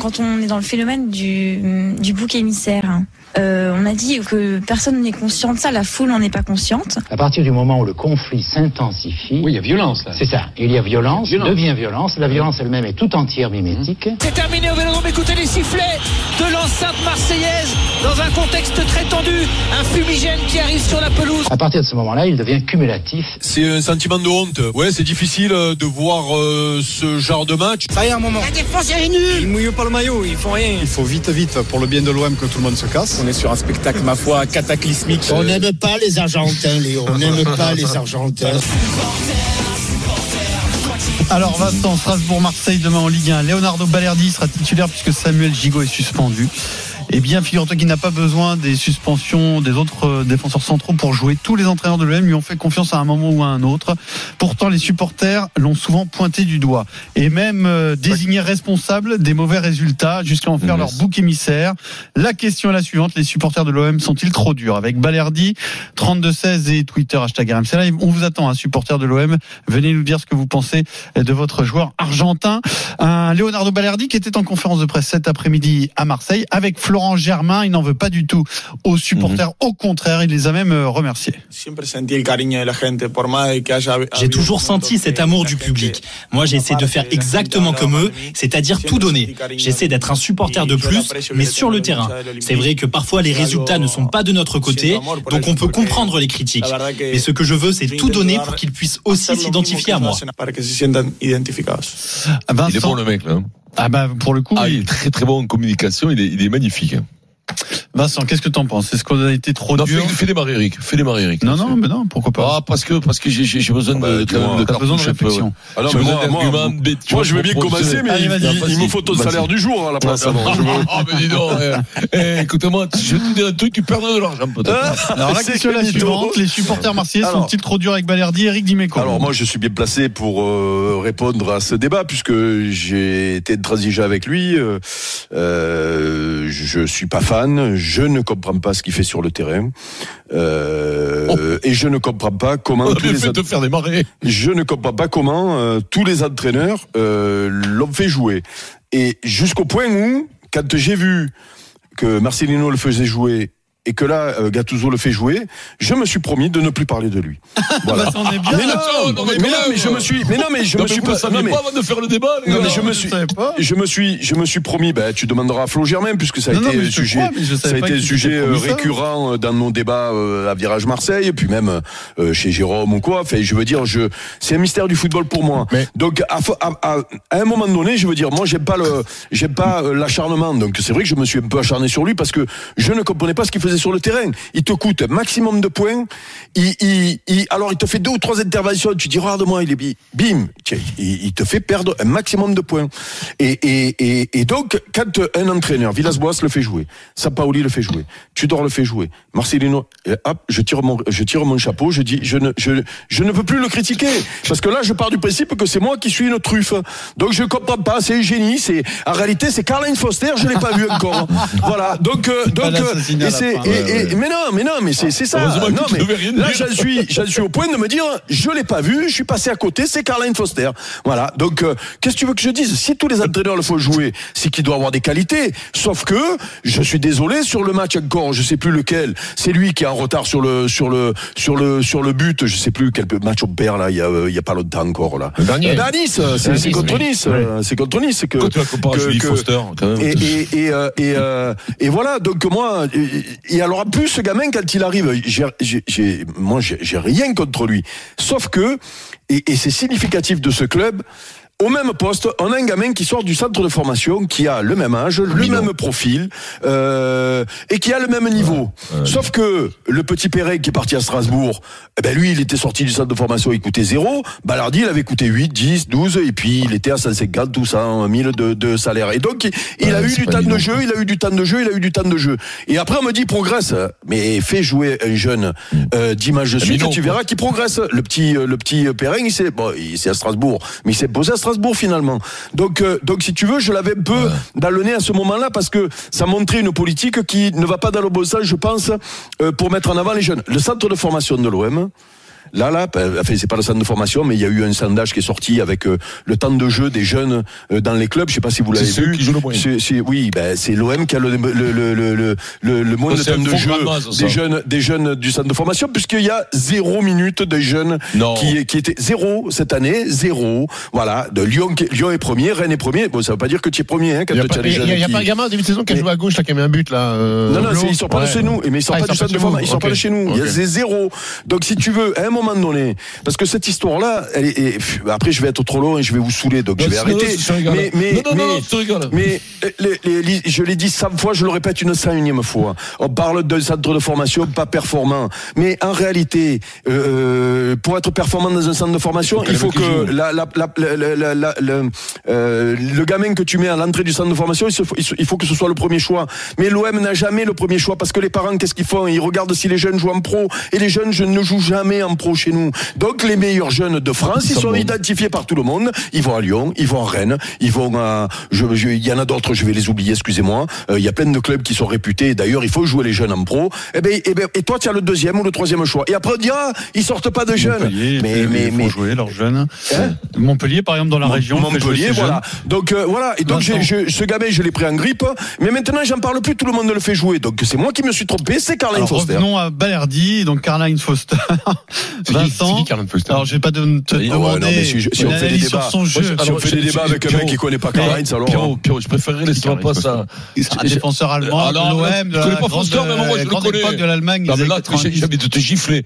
Quand on est dans le phénomène du, du bouc émissaire, euh, on a dit que personne n'est conscient de ça, la foule n'en est pas consciente. À partir du moment où le conflit s'intensifie, Oui, il y a violence là. c'est ça. Il y a violence, Violence. devient violence. La violence elle-même est tout entière mimétique. C'est terminé au Vélodrome. Écoutez les sifflets de l'enceinte marseillaise dans un contexte très tendu. Un fumigène qui arrive sur la pelouse. À partir de ce moment-là, il devient cumulatif. C'est un sentiment de honte. Ouais, c'est difficile de voir euh, ce genre de match. Ça y est, un moment. La défense est nulle. Ils mouillent pas le maillot, ils font rien. Il faut vite, vite, pour le bien de l'OM, que tout le monde se casse. On est sur un spectacle, ma foi, cataclysmique. On n'aime pas les Argentins, Léo. On n'aime pas les Argentins. Alors Vincent, Strasbourg-Marseille demain en Ligue 1. Leonardo Balerdi sera titulaire puisque Samuel Gigot est suspendu. Eh bien, figure-toi qu'il n'a pas besoin des suspensions des autres euh, défenseurs centraux pour jouer. Tous les entraîneurs de l'OM lui ont fait confiance à un moment ou à un autre. Pourtant, les supporters l'ont souvent pointé du doigt et même euh, désigné responsable des mauvais résultats jusqu'à en faire leur bouc émissaire. La question est la suivante les supporters de l'OM sont-ils trop durs? Avec Balerdi, 32-16 et Twitter hashtag RMC Live, on vous attend, un supporter de l'OM. Venez nous dire ce que vous pensez de votre joueur argentin, un Leonardo Balerdi qui était en conférence de presse cet après-midi à Marseille avec Florent Germain. Il n'en veut pas du tout aux supporters. Au contraire, il les a même euh, remerciés. J'ai toujours senti cet amour du public. Moi, j'essaie de faire exactement comme eux, c'est-à-dire tout donner. J'essaie d'être un supporter de plus, mais sur le terrain. C'est vrai que parfois les résultats ne sont pas de notre côté, donc on peut comprendre les critiques. Mais ce que je veux, c'est tout donner pour qu'ils puissent aussi s'identifier à moi. Vincent, Il est bon le mec là. Ah bah pour le coup, Ah, il est très très bon en communication, il est, il est magnifique. Hein. Vincent, qu'est-ce que t'en penses? Est-ce qu'on a été trop Non, dur? fais, fais démarrer Eric, fais démarrer Eric. Non, non, mais non, pourquoi pas? Ah, parce que, parce que j'ai, besoin de, quand même de besoin réflexion. ouais. Ah besoin moi, moi, moi, moi, je veux bien commencer, mais Allez, il, il me faut ton salaire du jour à la place. alors. Je veux- Ah, mais dis donc, eh, eh, écoute-moi, je te dis un truc, tu perdrais de l'argent peut-être. Alors la question est la suivante les supporters marseillais Alors. sont-ils trop durs avec Balerdi? Eric Dimeco Alors moi je suis bien placé pour euh, répondre à ce débat puisque j'ai été transigé avec lui. Euh, euh, je suis pas fan, je ne comprends pas ce qu'il fait sur le terrain. Euh, et je ne comprends pas comment a tous les fait de ad- te faire démarrer. je ne comprends pas comment euh, tous les entraîneurs euh, l'ont fait jouer. Et jusqu'au point où quand j'ai vu que Marcelino le faisait jouer et que là euh, Gattuso le fait jouer, je me suis promis de ne plus parler de lui. Voilà. on est bien Mais non, mais, mais non, quand mais je me suis, mais non, mais je Non, me mais suis pas, non, mais, pas avant de faire le débat, non, mais je me suis, je me suis, je me suis promis. Ben, tu demanderas à Flo Germain puisque ça a été un sujet, crois, ça a été sujet euh, récurrent euh, dans nos débats à Virage Marseille, et puis même chez Jérôme ou quoi. Enfin, je veux dire, je, c'est un mystère du football pour moi. Mais- Donc, à, fo- à, à- à un moment donné, je veux dire, moi, j'aime pas le, j'aime pas l'acharnement. Donc, c'est vrai que je me suis un peu acharné sur lui parce que je ne comprenais pas ce qu'il faisait sur le terrain. Il te coûte un maximum de points. Il, il, il- alors, il te fait deux ou trois interventions. Tu dis, regarde-moi, il est bi- bim. Il, te fait perdre un maximum de points. Et, et, et, et donc, quand un entraîneur, Villas-Boas le fait jouer, Sampaoli le fait jouer, Tudor le fait jouer, Marcelino, et hop, je tire mon, je tire mon chapeau, je dis, je ne, je, je ne peux plus le critiquer. Parce que là, je pars du principe que c'est moi qui suis une truffe. Donc, je comprends pas, c'est un génie, c'est, en réalité, c'est Caroline Foster, je l'ai pas vu encore. Voilà. Donc, euh, donc, euh, et c'est. Et- mais non, mais non, mais c'est, c'est ça. Non, mais là, j'en suis, j'en suis au point de me dire, je l'ai pas vu, je suis passé à côté, c'est Caroline Foster. Voilà. Donc, euh, qu'est-ce que tu veux que je dise? Si tous les entraîneurs le font jouer, c'est qu'il doit avoir des qualités. Sauf que, je suis désolé, sur le match encore, je sais plus lequel, c'est lui qui est en retard sur le, sur le, sur le, sur le but, je sais plus quel match on perd là, il y a, euh, il y a pas longtemps encore là. Le dernier. Euh, Nice, c'est, c'est contre Nice, euh, c'est contre Nice que, Quand tu que- Foster, quand même. et, et, et, euh, et, euh, et voilà, donc moi, et, alors plus, ce gamin, quand il arrive, moi, j'ai, rien contre lui. Sauf que, et c'est significatif de ce club, au même poste, on a un gamin qui sort du centre de formation, qui a le même âge, le même profil, euh, et qui a le même niveau. Sauf que le petit Perret qui est parti à Strasbourg, eh ben lui, il était sorti du centre de formation, il coûtait zéro. Balardi, il avait coûté 8, 10, 12, et puis il était à 150 ou 100 000 de, de salaire. Et donc, il, a eu du temps de jeu, il a eu du temps de jeu, il a eu du temps de jeu. Et après, on me dit progresse. Mais fais jouer un jeune euh, dimanche de suite, Minon, tu verras qu'il progresse. Le petit, euh, le petit Perrin, il s'est, bon, il s'est à Strasbourg, mais il s'est posé à Strasbourg finalement. Donc, euh, donc si tu veux, je l'avais un peu dans le nez à ce moment-là parce que ça montrait une politique qui ne va pas dans le bon sens, je pense, euh, pour mettre en avant les jeunes. Le centre de formation de l'OM. Là, là, ben, enfin, c'est pas le centre de formation, mais il y a eu un sondage qui est sorti avec euh, le temps de jeu des jeunes euh, dans les clubs. Je sais pas si vous l'avez vu. qui le oui, ben, c'est l'OM qui a le, le, le, le, le, moins de temps de jeu masse, des jeunes, des jeunes du centre de formation, puisqu'il y a zéro minute de jeunes Non. qui, qui étaient zéro cette année, zéro. Voilà, de Lyon, Lyon est premier, Rennes est premier. Bon, ça veut pas dire que tu es premier, hein, quand n'y a, tu pas- as des a- jeunes il y a qui- pas un gamin au début de saison qui a joué à gauche, là, qui a mis un but, là. euh, non, non, ils sortent pas de Ouais. chez nous. Mais ils sortent Ah, pas du centre de formation. Ils sortent pas de chez nous. Il y a zéro. Donc, si tu veux, un moment donné, parce que cette histoire-là, elle est, et, pff, après, je vais être trop long et je vais vous saouler, donc je vais arrêter. non. Mais, mais, Non, mais- mais les- les- les- je l'ai dit 100 fois, je le répète une 101e fois. On parle d'un centre de formation pas performant. Mais en réalité, euh, pour être performant dans un centre de formation, il faut que la, la, la, le, euh, le gamin que tu mets à l'entrée du centre de formation, se- il faut que ce soit le premier choix. Mais l'OM n'a jamais le premier choix parce que les parents, qu'est-ce qu'ils font? Ils regardent si les jeunes jouent en pro. Et les jeunes je ne jouent jamais en pro chez nous. Donc les meilleurs jeunes de France, ils sont identifiés par tout le monde. Ils vont à Lyon, ils vont à Rennes, ils vont à... je- je- Il y en a d'autres, je vais les oublier, excusez-moi. Euh, Il y a plein de clubs qui sont réputés. D'ailleurs, il faut jouer les jeunes en pro. Et, ben, et, ben, et toi, tu as le deuxième ou le troisième choix. Et après, on dira, ils sortent pas de jeunes. Montpellier, mais, mais, mais, il faut mais, jouer leurs jeunes. Hein Montpellier, par exemple, dans la région, Montpellier, voilà. Donc euh, voilà. Et donc je- ce gamin, je l'ai pris en grippe. Mais maintenant, j'en parle plus. Tout le monde le fait jouer. Donc c'est moi qui me suis trompé. C'est Carlin Alors, Foster. revenons à Balerdi, donc Caroline Foster. Vincent. Foster Alors, je vais pas de te Ah ouais, demander non, mais si, je- si on fait des débats, sur son jeu. si on fait des débats avec un mec qui connaît pas Karl-Heinz, alors. Pierrot, Pierrot, je préférerais laisser-moi pas ça. un défenseur allemand, Ah, de non, l'OM, je de connais la pas grande, connais. époque de l'Allemagne. Non, mais là, j'ai 90. j'ai envie de te gifler.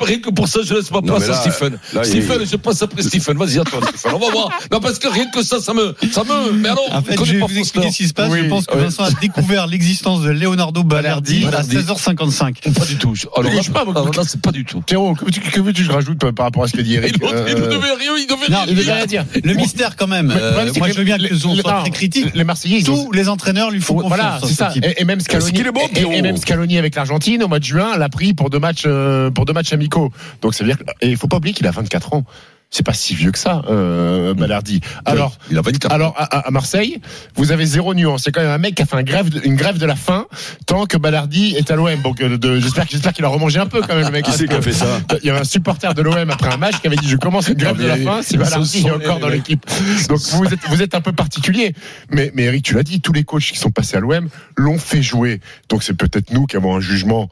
Rien que pour ça, je laisse ma Non, place à Stephen. Stephen, je passe après Stephen. Vas-y, à toi, Stephen. On va voir. Non, parce que rien que ça, ça me, ça me, mais alors, En fait, je vais vous expliquer ce qui se passe. Je pense que. Vincent a découvert l'existence de Leonardo Balerdi à Balerdi. 16h55. Pas du tout. Alors là, c'est pas du tout. Pierrot, que veux-tu que, veux-tu que je rajoute par rapport à ce qu'a dit Eric Il ne Euh, devait rien, il devait Non, rien il devait dire. rien dire. Le mystère, quand même. Mais le Euh, problème, c'est moi, que je veux bien les- que les- soit non, très critique. Les Marseillais, Tous les entraîneurs lui font Voilà, confiance. c'est ça. Et, et même Scaloni, est bon, et- même Scaloni avec l'Argentine au mois de juin l'a pris pour deux matchs, euh, pour deux matchs amicaux. Donc ça veut dire et il faut pas oublier qu'il a 24 ans. C'est pas si vieux que ça, euh, Balardi. Alors, il a 24. alors à, à- Marseille, vous avez zéro nuance. C'est quand même un mec qui a fait un grève de- une grève de la faim tant que Balardi est à l'OM. Donc euh, de- j'espère j'espère qu'il a remangé un peu quand même le mec. Qui c'est qui a fait ça Il y avait un supporter de l'OM après un match qui avait dit je commence une grève de la faim si sont est encore dans l'équipe. Donc vous êtes vous êtes un peu particulier. Mais mais Eric tu l'as dit tous les coachs qui sont passés à l'OM l'ont fait jouer. Donc c'est peut-être nous qui avons un jugement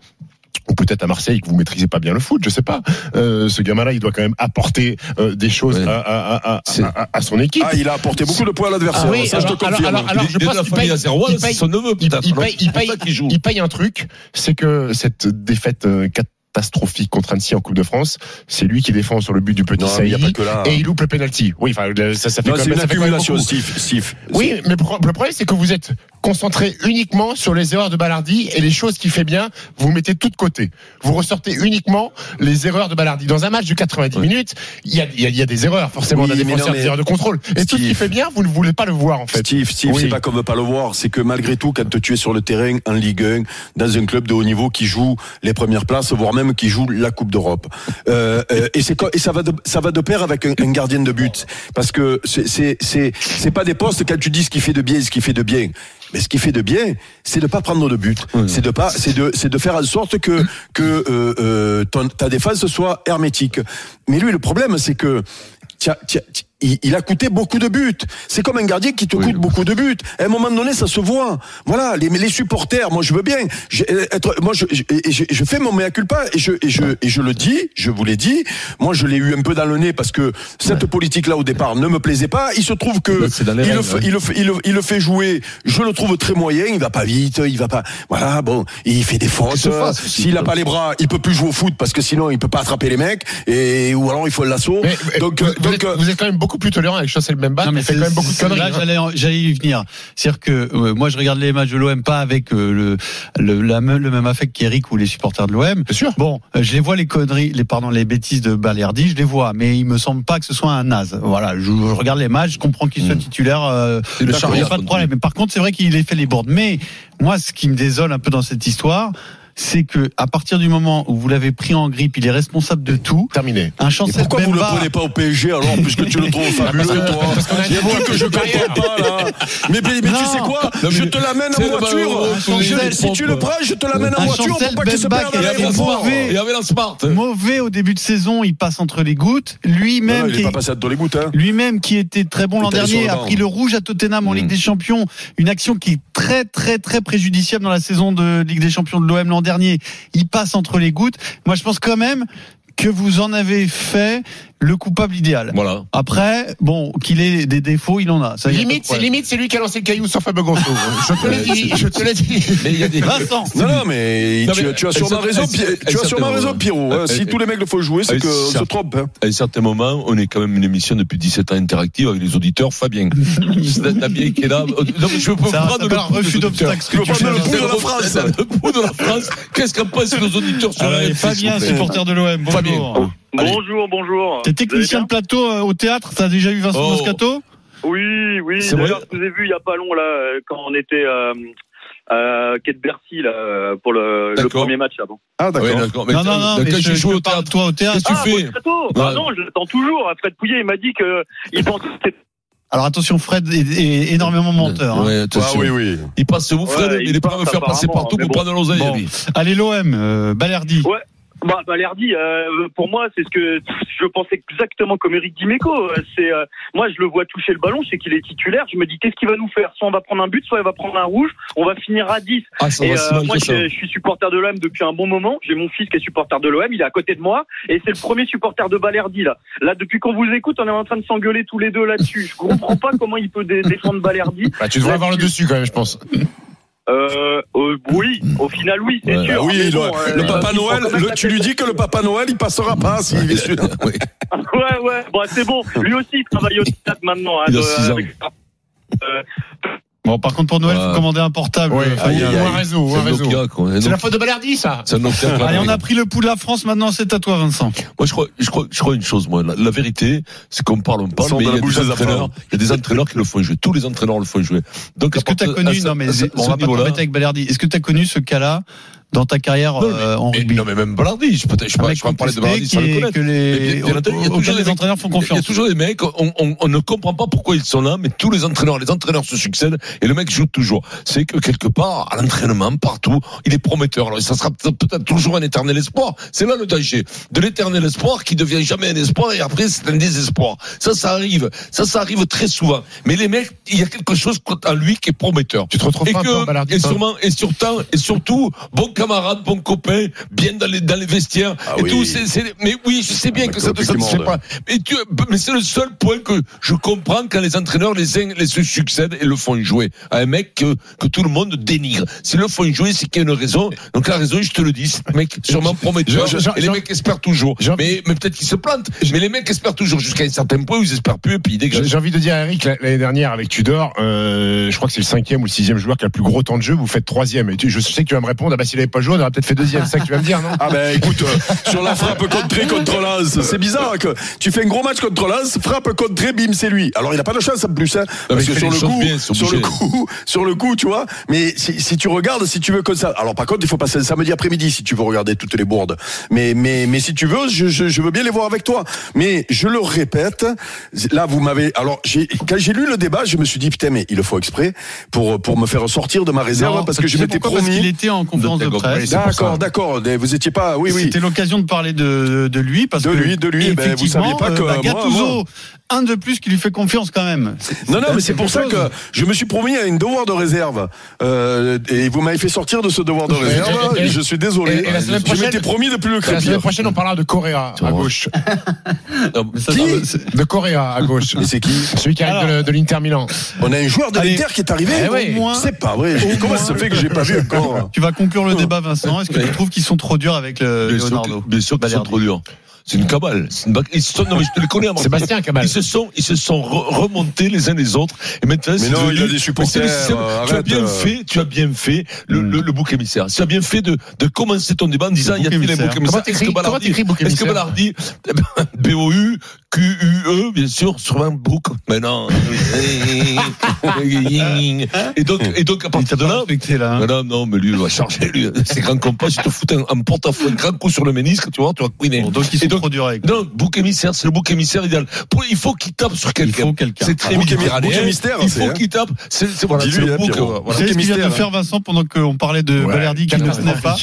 ou peut-être à Marseille que vous maîtrisez pas bien le foot, je sais pas. Euh, ce gamin-là, il doit quand même apporter euh, des choses Ouais. à, à- à- à- C'est- à- à son équipe. Ah, il a apporté beaucoup de points à l'adversaire. Ah oui, ça, je te alors- confirme. alors- alors- Il est je pense qu'il paye- il paye- son neveu, il, il alors. paye, il, paye, un truc, c'est que cette défaite euh, catastrophique contre Annecy en Coupe de France, c'est lui qui défend sur le but du petit Non, mais il y a Saïd pas que là. et il loupe le penalty. Oui, enfin ça, ça fait Non, quand même, une ça fait quand même accumulation, beaucoup. Steve. Steve. Oui, mais le pro- le problème, c'est que vous êtes concentré uniquement sur les erreurs de Ballardi et les choses qu'il fait bien, vous mettez tout de côté. Vous ressortez uniquement les erreurs de Ballardi. Dans un match de 90 minutes, il y a, il y a- il y a des erreurs, forcément, Oui, d'un défenseur, des erreurs de contrôle. Et tout ce qu'il fait bien, vous ne voulez pas le voir, en fait. Steve, Steve, Oui. c'est pas qu'on veut pas le voir, c'est que malgré tout, quand tu es sur le terrain en Ligue 1, dans un club de haut niveau qui joue les premières places, voire même qui joue la Coupe d'Europe, euh, euh, et c'est et ça va de, ça va de pair avec un, un gardien de but, parce que c'est c'est c'est pas des postes quand tu dis ce qui fait de bien, ce qui fait de bien. Mais ce qui fait de bien, c'est de pas prendre de but. C'est de pas, c'est de, c'est de faire en sorte que que euh, euh, ton- ta défense soit hermétique. Mais lui, le problème, c'est que tiens, tiens, tiens, il, il a coûté beaucoup de buts. C'est comme un gardien qui te coûte beaucoup de buts. À un moment donné, ça se voit. Voilà, les, les supporters, moi je veux bien. Je, être, moi, je, je, je, je fais mon mea culpa et je, et, je, et je le dis, je vous l'ai dit. Moi, je l'ai eu un peu dans le nez parce que cette politique-là, au départ, ne me plaisait pas. Il se trouve que les il, le règles, fait, ouais. il, le fait, il, le, il le fait jouer. Je le trouve très moyen. Il va pas vite. Il va pas. Voilà, bon, il fait des fautes. S'il a quoi. pas les bras, il peut plus jouer au foot parce que sinon, il peut pas attraper les mecs. Et ou alors il faut mais Donc, vous, euh, vous donc, êtes, euh, vous êtes quand même beaucoup plus tolérant avec Chancel Mbemba. Non, mais Il fait c'est- quand même beaucoup de conneries. Là, hein. j'allais, j'allais y venir. C'est-à-dire que euh, moi, je regarde les matchs de l'OM pas avec euh, le, le, la même, le même affect qu'Eric ou les supporters de l'OM. Bien sûr. Bon, euh, je les vois les conneries, les pardon, les bêtises de Balerdi, je les vois, mais il me semble pas que ce soit un naze. Voilà, je, je regarde les matchs, je comprends qu'il soit Mm. titulaire. Euh, le il n'y a charrière, pas de problème. Mais par contre, c'est vrai qu'il a fait les boards. Mais moi, ce qui me désole un peu dans cette histoire. C'est que à partir du moment où vous l'avez pris en grippe, il est responsable de tout. Terminé. Un chancel pourquoi vous le Bemba- prenez pas au PSG alors, puisque tu le trouves fabuleux, toi un truc que je comprends pas, là. Mais, mais, mais tu sais quoi Non, Je te l'amène c'est en le voiture. Je- Si tu le prends, je te l'amène en voiture pour pas qu'il se Bemba perde Il y avait la. Smart. Mauvais au début de saison, il passe entre les gouttes. Lui-même, Il qui est est- pas passé dans les gouttes, hein. lui-même qui était très bon l'an dernier, le a pris le rouge à Tottenham en Mm. Ligue des Champions. Une action qui est très très très préjudiciable dans la saison de Ligue des Champions de l'OM l'an dernier. Il passe entre les gouttes. Moi, je pense quand même que vous en avez fait le coupable idéal. Voilà. Après, bon, qu'il ait des défauts, il en a. Ça, Limite, c'est limite, c'est lui qui a lancé le caillou sur Fabio Gonzo. Je te l'ai dit, je te l'ai dit. Mais il y a des. Vincent, Non, non, mais, Non, tu, mais tu as sûrement s'appelle- raison, tu as sûrement s'appelle- raison, Pierrot. hein. Si tous les mecs le font jouer, c'est qu'on se trompe. hein. À un certain moment, on est quand même une émission depuis 17 ans interactive avec les auditeurs. Fabien, Fabien qui est là. Non, mais je peux ça prendre le refus d'obstacle. veux fais, prendre le Vincent. pouls de la France. Le pouls de la France. Qu'est-ce qu'en pensent nos auditeurs sur Fabien, supporter de l'OM. Bonjour. Bonjour, bonjour. T'es technicien de plateau euh, au théâtre. T'as déjà eu Vincent Oh. Moscato? Oui, oui. C'est D'ailleurs, je vous ai vu il y a pas long là, euh, quand on était euh, à Quai de Bercy là euh, pour le, premier match avant. Ah, Oui, d'accord. Non, non, non. quand mais je- joué je au théâtre, toi au théâtre. qu'est-ce que tu ah, fais Bah Ouais. non, je l'attends toujours. Fred Pouillet, il m'a dit que il pensait que c'était Alors attention, Fred est, est énormément menteur. hein. Ouais, Ah attention. oui, oui. Il passe où, Fred Ouais, Il il est prêt à me faire passer partout mais pour bon. prendre l'oseille, Bon. Allez l'OM, euh, Balerdi. Ouais. Bah, Balerdi, euh, pour moi, c'est ce que je pensais exactement comme Eric Dimeco. Euh, C'est euh, moi, je le vois toucher le ballon, je sais qu'il est titulaire. Je me dis qu'est-ce qu'il va nous faire? Soit on va prendre un but, soit il va prendre un rouge. On va finir à 10. Ah, Et euh, moi, je, je suis supporter de l'OM depuis un bon moment. J'ai mon fils qui est supporter de l'OM. Il est à côté de moi. Et c'est le premier supporter de Balerdi, là. Là, depuis qu'on vous écoute, on est en train de s'engueuler tous les deux là-dessus. Je comprends pas comment il peut dé- défendre Balerdi. Bah, tu devrais avoir le dessus quand même, je pense. Euh, euh, oui, au final, oui, c'est Ouais. sûr. Ah oui, le, bon, euh, le Papa Noël, le- tu lui dis que le Papa Noël, il passera pas s'il est sûr. Oui. Ouais, ouais, bon, c'est bon. Lui aussi, il travaille au théâtre maintenant. hein, Il a de- six ans. avec- euh, Bon, par contre, pour Noël, Ouais. faut commander un portable. Oui, euh, Fabien. ou un réseau, ou C'est un réseau. La faute de Balerdi, ça. C'est un Nokia, quoi. Allez, on a pris le pouls de la France. Maintenant, c'est à toi, Vincent. Moi, je crois, je crois, je crois une chose, moi. La, la vérité, c'est qu'on parle, on parle, mais il y la a bouche des des entraîneurs, il y a des entraîneurs qui le font jouer. Tous les entraîneurs le font jouer. Donc, Est-ce que tu as connu, non mais on va pas t'embêter avec Balerdi. Est-ce que tu as connu ce cas-là dans ta carrière Non, mais- euh, en mais- rugby non, mais même Balardi, je peux, je peux, Un pas- je peux parler de Balardi sans le connaître. que les, bien il y a toujours les des- entraîneurs font Il y a confiance. toujours des mecs, on, on, on ne comprend pas pourquoi ils sont là, mais tous les entraîneurs, les entraîneurs se succèdent et le mec joue toujours. C'est que quelque part, à l'entraînement, partout, il est prometteur. Alors, ça sera peut-être toujours un éternel espoir. C'est là le danger. De l'éternel espoir qui devient jamais un espoir et après c'est un désespoir. Ça, ça arrive. Ça, ça arrive très souvent. Mais les mecs, il y a quelque chose en lui qui est prometteur. Tu te retrouves Et pas un peu en que, et sûrement, et surtout, et surtout, bon camarade, bon copain, bien dans les, dans les vestiaires Ah et oui. tout. c'est c'est- mais oui, je sais bien Ah, que mais ça ne satisfait Piquemont, pas. Mais, tu, mais c'est le seul point que je comprends quand les entraîneurs les uns les se succèdent et le font jouer à un mec que, que tout le monde dénigre. S'ils le font jouer, c'est qu'il y a une raison. Donc la raison, je te le dis, c'est mec sûrement prometteur. Je- je- et les mecs espèrent toujours. Mais, mais peut-être qu'ils se plantent. Mais les mecs espèrent toujours jusqu'à un certain point où ils espèrent plus et puis ils J'ai dégagent. j'ai envie de dire à Eric, la- l'année dernière avec Tudor, euh, je crois que c'est le cinquième ou le sixième joueur qui a le plus gros temps de jeu, vous faites troisième. Et tu, je sais que tu vas me répondre, ah bah avait pas joué, on aurait peut-être fait deuxième. C'est ça que tu vas me dire, non Ah ben écoute, euh, sur la frappe contrée contre Lens, c'est bizarre que tu fais un gros match contre Lens, frappe contrée, bim, c'est lui. Alors il a pas de chance en plus, hein, parce que sur le coup, bien, sur le coup, sur le coup, tu vois. Mais si, si tu regardes, si tu veux comme ça, alors par contre il faut passer un samedi après-midi si tu veux regarder toutes les boardes. Mais mais mais si tu veux, je, je, je veux bien les voir avec toi. Mais je le répète, là vous m'avez, alors j'ai quand j'ai lu le débat, je me suis dit putain mais il le faut exprès pour pour me faire sortir de ma réserve Non, parce que je m'étais pourquoi? Parce qu'il promis. était en conférence de D'accord, presse. D'accord, d'accord. Vous étiez pas, oui oui. C'était l'occasion de parler de, de lui parce De que lui, de lui, ben, vous effectivement, saviez pas que euh, bah, moi, Gattuso, moi- un de plus qui lui fait confiance quand même. Non, non, mais c'est pour ça que je me suis promis à une devoir de réserve. Euh, et vous m'avez fait sortir de ce devoir de réserve. et- je suis désolé. et- et la semaine je m'étais promis de plus le La semaine crépir. prochaine, on parlera de Correa à gauche. Ça, Qui De Correa à gauche. Mais c'est qui Celui qui arrive Alors. de, de l'Inter Milan. On a un joueur de l'Inter qui est arrivé. Eh oui. C'est pas vrai. Je Comment moins- ça se fait que j'ai pas vu encore Tu vas conclure le débat, Vincent. Est-ce que tu trouves qu'ils sont trop durs avec le Bien sûr, Leonardo que- bien sûr qu'ils sont trop durs. C'est une cabale. C'est une bac- Ils se sont, non, mais je te les connais à Marseille. Sébastien Cabal. Ils se sont, ils se sont re- remontés les uns les autres. Et maintenant, c'est non, devenu- il a des Mais supporters, le euh, tu as bien euh. fait, tu as bien fait le, le, le bouc émissaire. Tu as bien fait de, de commencer ton débat en disant, Le il y a bouc il les émissaire. Comment t'écris- Est-ce que Ballardi- Est-ce que bien sûr, sur un bouc. Mais non. et donc, et donc, à partir de là, Respecté, là. hein. non, non, non, mais lui, il va charger, lui. C'est grand compas, si tu te fous un, un porte-à-faux, un grand coup sur le ménisque, tu vois, tu vas couiner. Bon, donc ils sont donc- trop durs avec. Non, bouc émissaire, c'est le bouc émissaire idéal. Pour- il faut qu'il tape sur Il quelqu'un. faut quelqu'un. C'est très méditerranéen. bouc émissaire, Il c'est, faut hein. qu'il tape. C'est c'est- voilà, c'est le hein, bouc. Voilà. savez ce qu'il vient de faire Vincent pendant qu'on parlait de Balerdi qui ne tenait pas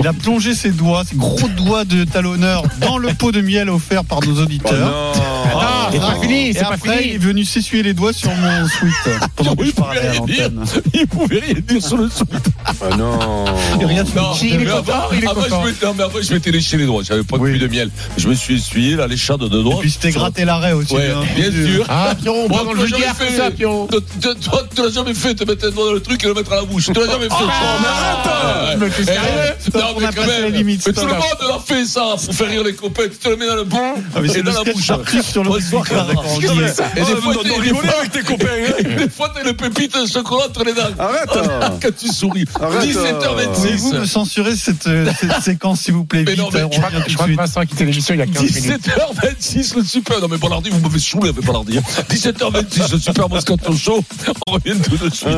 Il a plongé ses doigts, ses gros doigts de talonneur dans le pot de miel offert par nos auditeurs. Ah, c'est pas fini, Et c'est pas après, il est venu s'essuyer les doigts sur mon sweat pendant que je parlais à l'antenne. Il pouvait rien dire sur le sou. Ah non. Rien de Non, Il est content, est content. non, mais avant, je m'étais léché les doigts. J'avais pas Oui. plus de miel. Je me suis essuyé la léchade de doigts. Et puis c'était gratté l'arrêt aussi. Ouais, hein. bien sûr. Ah, Pierrot, on Moi, va dans tu le l'as jamais vulgaire, fait. tout ça, Pierrot. Toi, tu l'as jamais fait, te mettre un doigt dans le truc et le mettre à la bouche. Tu l'as jamais fait. mais arrête Non, quand même. tout le monde l'a fait, ça, pour faire rire les copains. Tu te le mets dans le bon Ah, mais c'est dans le la bouche. artiste sur le dit. Et des Ah, fois, vous rigoler fois- avec tes copains. hein. des fois, t'as une pépite de chocolat entre les dents. Arrête. Quand tu souris. Arrête. Pouvez-vous me 17h26. censurer cette, euh, séquence, s'il vous plaît Mais vite, non, mais on je crois que. Vincent a quitté l'émission il y a 15 minutes. 17h26, le super. Non, mais Ballardi, vous m'avez saoulé avec Ballardi. 17h26, le super Moscato Show. On revient tout de suite.